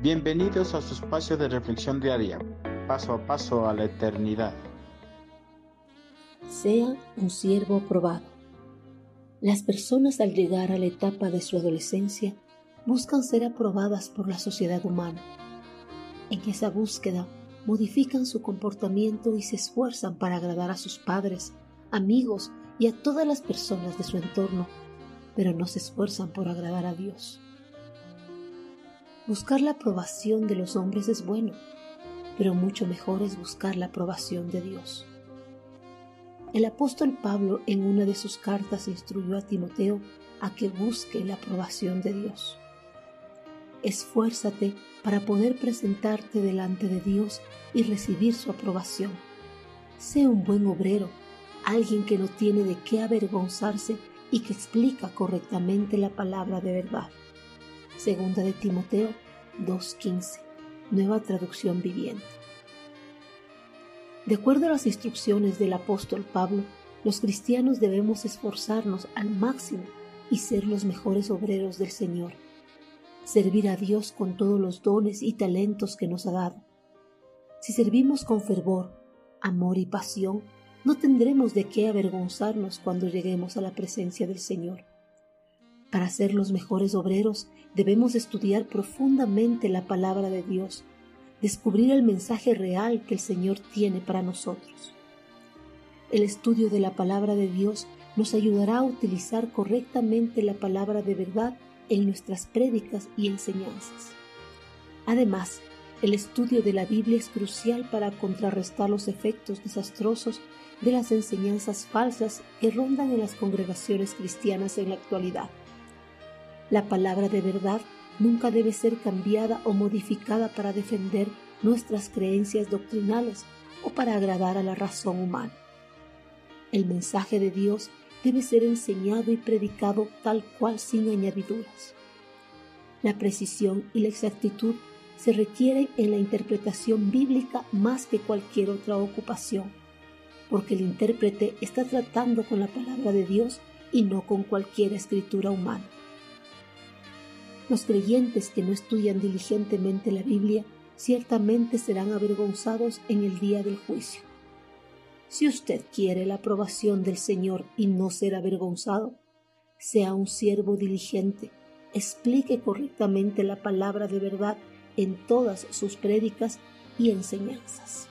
Bienvenidos a su espacio de reflexión diaria, paso a paso a la eternidad. Sea un siervo probado. Las personas al llegar a la etapa de su adolescencia buscan ser aprobadas por la sociedad humana. En esa búsqueda modifican su comportamiento y se esfuerzan para agradar a sus padres, amigos y a todas las personas de su entorno, pero no se esfuerzan por agradar a Dios. Buscar la aprobación de los hombres es bueno, pero mucho mejor es buscar la aprobación de Dios. El apóstol Pablo en una de sus cartas instruyó a Timoteo a que busque la aprobación de Dios. Esfuérzate para poder presentarte delante de Dios y recibir su aprobación. Sé un buen obrero, alguien que no tiene de qué avergonzarse y que explica correctamente la palabra de verdad. Segunda de Timoteo 2.15, nueva traducción viviente. De acuerdo a las instrucciones del apóstol Pablo, los cristianos debemos esforzarnos al máximo y ser los mejores obreros del Señor. Servir a Dios con todos los dones y talentos que nos ha dado. Si servimos con fervor, amor y pasión, no tendremos de qué avergonzarnos cuando lleguemos a la presencia del Señor. Para ser los mejores obreros debemos estudiar profundamente la palabra de Dios, descubrir el mensaje real que el Señor tiene para nosotros. El estudio de la palabra de Dios nos ayudará a utilizar correctamente la palabra de verdad en nuestras prédicas y enseñanzas. Además, el estudio de la Biblia es crucial para contrarrestar los efectos desastrosos de las enseñanzas falsas que rondan en las congregaciones cristianas en la actualidad. La palabra de verdad nunca debe ser cambiada o modificada para defender nuestras creencias doctrinales o para agradar a la razón humana. El mensaje de Dios debe ser enseñado y predicado tal cual sin añadiduras. La precisión y la exactitud se requieren en la interpretación bíblica más que cualquier otra ocupación, porque el intérprete está tratando con la palabra de Dios y no con cualquier escritura humana. Los creyentes que no estudian diligentemente la Biblia ciertamente serán avergonzados en el día del juicio. Si usted quiere la aprobación del Señor y no ser avergonzado, sea un siervo diligente, explique correctamente la palabra de verdad en todas sus prédicas y enseñanzas.